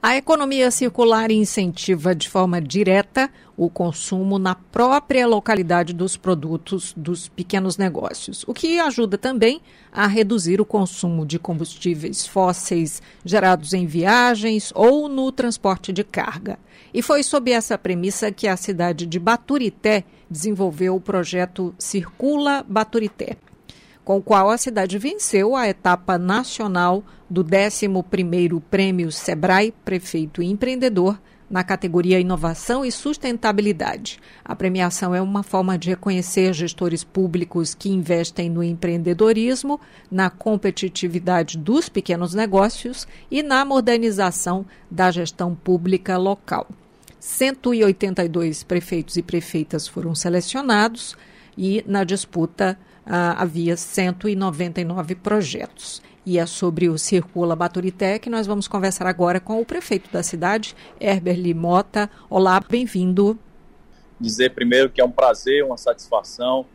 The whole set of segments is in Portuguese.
A economia circular incentiva de forma direta o consumo na própria localidade dos produtos dos pequenos negócios, o que ajuda também a reduzir o consumo de combustíveis fósseis gerados em viagens ou no transporte de carga. E foi sob essa premissa que a cidade de Baturité desenvolveu o projeto Circula Baturité com o qual a cidade venceu a etapa nacional do 11º Prêmio Sebrae Prefeito Empreendedor na categoria Inovação e Sustentabilidade. A premiação é uma forma de reconhecer gestores públicos que investem no empreendedorismo, na competitividade dos pequenos negócios e na modernização da gestão pública local. 182 prefeitos e prefeitas foram selecionados e na disputa ah, havia 199 projetos. E é sobre o Circula Baturité que nós vamos conversar agora com o prefeito da cidade, Herbert Limota. Olá, bem-vindo. Dizer primeiro que é um prazer, uma satisfação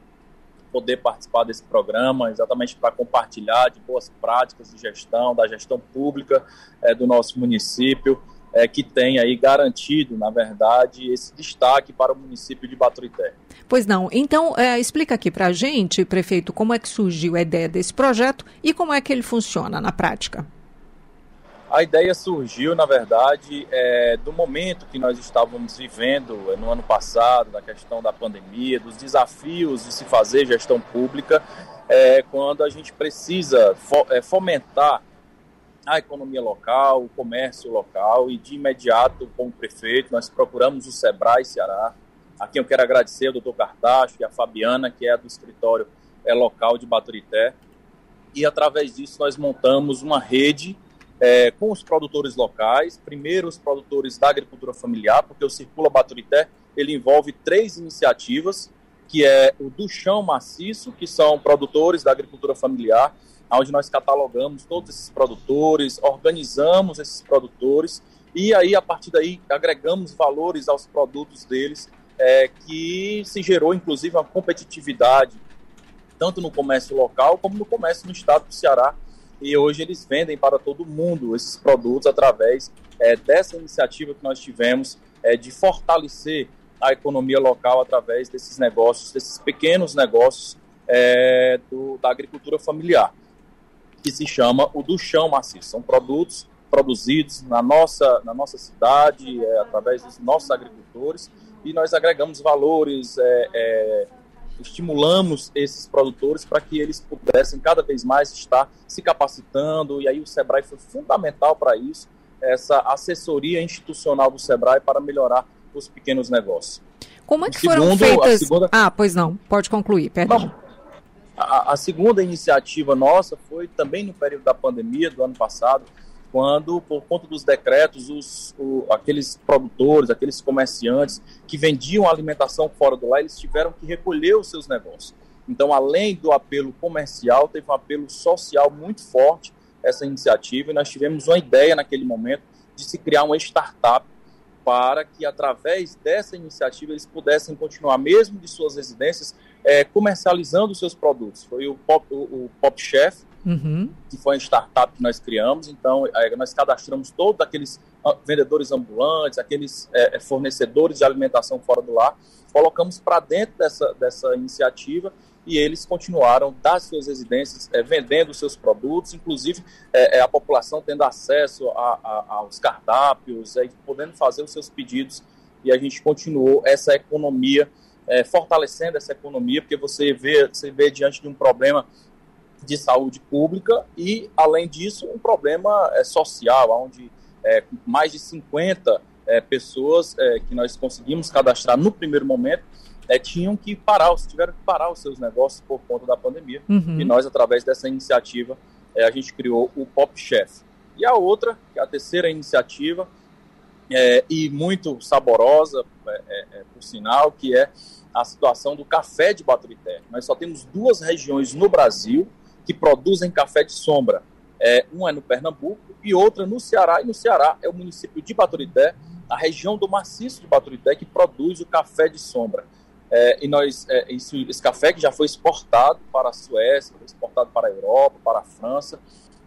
poder participar desse programa, exatamente para compartilhar de boas práticas de gestão, da gestão pública é, do nosso município, é, que tem aí garantido, na verdade, esse destaque para o município de Baturité. Pois não. Então, é, explica aqui para a gente, prefeito, como é que surgiu a ideia desse projeto e como é que ele funciona na prática. A ideia surgiu, na verdade, é, do momento que nós estávamos vivendo é, no ano passado, da questão da pandemia, dos desafios de se fazer gestão pública, é, quando a gente precisa é, fomentar a economia local, o comércio local, e de imediato, como prefeito, nós procuramos o Sebrae Ceará, a quem eu quero agradecer, o doutor Cartacho e a Fabiana, que é do escritório é, local de Baturité. E através disso nós montamos uma rede é, com os produtores locais, primeiro os produtores da agricultura familiar, porque o Circula Baturité ele envolve três iniciativas, que é o do chão maciço, que são produtores da agricultura familiar, onde nós catalogamos todos esses produtores, organizamos esses produtores e aí a partir daí agregamos valores aos produtos deles é, que se gerou, inclusive, uma competitividade, tanto no comércio local como no comércio no estado do Ceará. E hoje eles vendem para todo mundo esses produtos através é, dessa iniciativa que nós tivemos é, de fortalecer a economia local através desses negócios, desses pequenos negócios é, do, da agricultura familiar, que se chama o do chão maciço. São produtos produzidos na nossa, na nossa cidade, é, através dos nossos agricultores, e nós agregamos valores, é, é, estimulamos esses produtores para que eles pudessem cada vez mais estar se capacitando, e aí o SEBRAE foi fundamental para isso, essa assessoria institucional do SEBRAE para melhorar os pequenos negócios. Como é que foram feitas... Segunda... Ah, pois não, pode concluir, perdão. A, a segunda iniciativa nossa foi também no período da pandemia do ano passado, quando, por conta dos decretos, os, o, aqueles produtores, aqueles comerciantes que vendiam alimentação fora do lar, eles tiveram que recolher os seus negócios. Então, além do apelo comercial, teve um apelo social muito forte essa iniciativa e nós tivemos uma ideia naquele momento de se criar uma startup para que, através dessa iniciativa, eles pudessem continuar, mesmo de suas residências, é, comercializando seus produtos. Foi o Pop, o, o Pop Chef, uhum. que foi uma startup que nós criamos. Então, é, nós cadastramos todos aqueles ah, vendedores ambulantes, aqueles é, é, fornecedores de alimentação fora do lar, colocamos para dentro dessa, dessa iniciativa e eles continuaram das suas residências é, vendendo seus produtos, inclusive é, é, a população tendo acesso a, a, aos cardápios, é, podendo fazer os seus pedidos e a gente continuou essa economia, é, fortalecendo essa economia, porque você vê, você vê diante de um problema de saúde pública e, além disso, um problema é, social, onde é, mais de 50 é, pessoas é, que nós conseguimos cadastrar no primeiro momento é, tinham que parar, tiveram que parar os seus negócios por conta da pandemia. Uhum. E nós, através dessa iniciativa, é, a gente criou o Pop Chef. E a outra, a terceira iniciativa, é, e muito saborosa, é, é, é, por sinal, que é a situação do café de Baturité. Nós só temos duas regiões no Brasil que produzem café de sombra. É, uma é no Pernambuco e outra no Ceará. E no Ceará é o município de Baturité, a região do maciço de Baturité, que produz o café de sombra. É, e nós, é, esse café que já foi exportado para a Suécia, foi exportado para a Europa, para a França,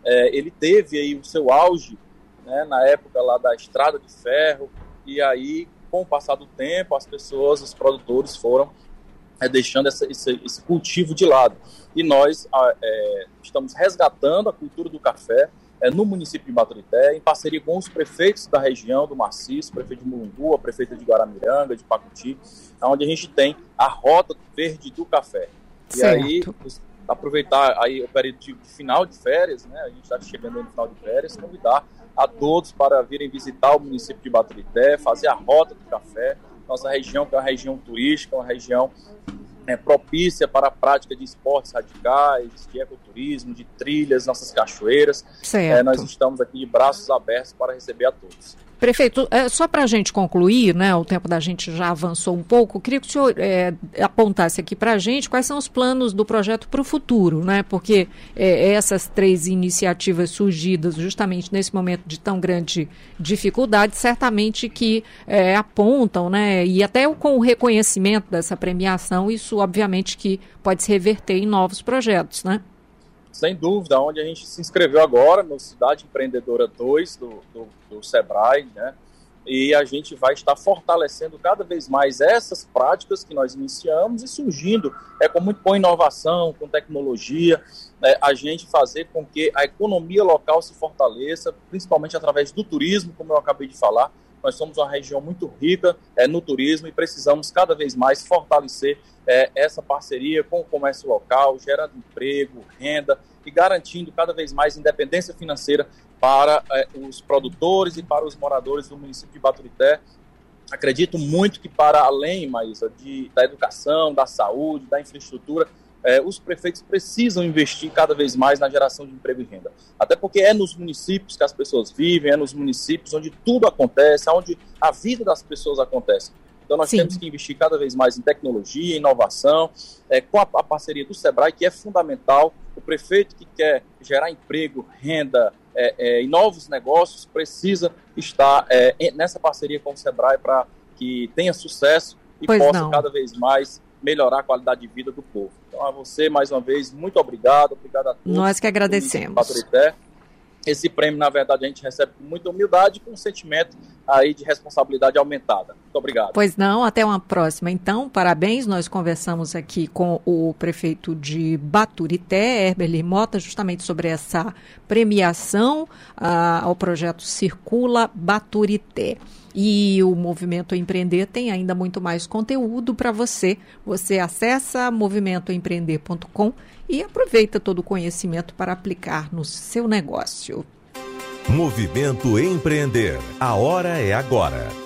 é, ele teve aí o seu auge né, na época lá da estrada de ferro, e aí, com o passar do tempo, as pessoas, os produtores foram é, deixando essa, esse, esse, cultivo de lado. E nós é, estamos resgatando a cultura do café é, no município de Baturité, em parceria com os prefeitos da região do Maciço, prefeito de Mulungu, a prefeita de Guaramiranga, de Pacuti, onde a gente tem a rota verde do café. E certo. aí, aproveitar aí o período de final de férias, né? A gente está chegando no final de férias, convidar a todos para virem visitar o município de Baturité, fazer a rota do café. Nossa região, que é uma região turística, uma região é, propícia para a prática de esportes radicais, de ecoturismo, de trilhas, nossas cachoeiras. É, nós estamos aqui de braços abertos para receber a todos. Prefeito, é, só para a gente concluir, né, o tempo da gente já avançou um pouco, queria que o senhor é, apontasse aqui para a gente quais são os planos do projeto para o futuro, né, porque é, essas três iniciativas surgidas justamente nesse momento de tão grande dificuldade, certamente que é, apontam, né, e até com o reconhecimento dessa premiação, isso obviamente que pode se reverter em novos projetos, né? Sem dúvida, onde a gente se inscreveu agora no Cidade Empreendedora 2 do, do, do Sebrae, né? E a gente vai estar fortalecendo cada vez mais essas práticas que nós iniciamos e surgindo é com muito boa inovação, com tecnologia, é, a gente fazer com que a economia local se fortaleça, principalmente através do turismo, como eu acabei de falar. Nós somos uma região muito rica é, no turismo e precisamos cada vez mais fortalecer é, essa parceria com o comércio local, gerando emprego, renda e garantindo cada vez mais independência financeira para é, os produtores e para os moradores do município de Baturité. Acredito muito que para além, Maísa, de, da educação, da saúde, da infraestrutura, é, os prefeitos precisam investir cada vez mais na geração de emprego e renda. Até porque é nos municípios que as pessoas vivem, é nos municípios onde tudo acontece, onde a vida das pessoas acontece. Então nós Sim. temos que investir cada vez mais em tecnologia, inovação, é, com a, a, parceria do Sebrae, que é fundamental. O prefeito que quer gerar emprego, renda é, é, e novos negócios precisa estar é, nessa parceria com o Sebrae para que tenha sucesso e pois possa não. cada vez mais melhorar a qualidade de vida do povo. Então a você, mais uma vez, muito obrigado, obrigado a todos. Nós que agradecemos esse prêmio, na verdade, a gente recebe com muita humildade e com um sentimento aí de responsabilidade aumentada. Muito obrigado. Pois não, até uma próxima. Então, parabéns. Nós conversamos aqui com o prefeito de Baturité, Herbert Mota, justamente sobre essa premiação ah, ao projeto Circula Baturité. E o Movimento Empreender tem ainda muito mais conteúdo para você. Você acessa movimentoempreender.com e aproveita todo o conhecimento para aplicar no seu negócio. Movimento Empreender. A hora é agora.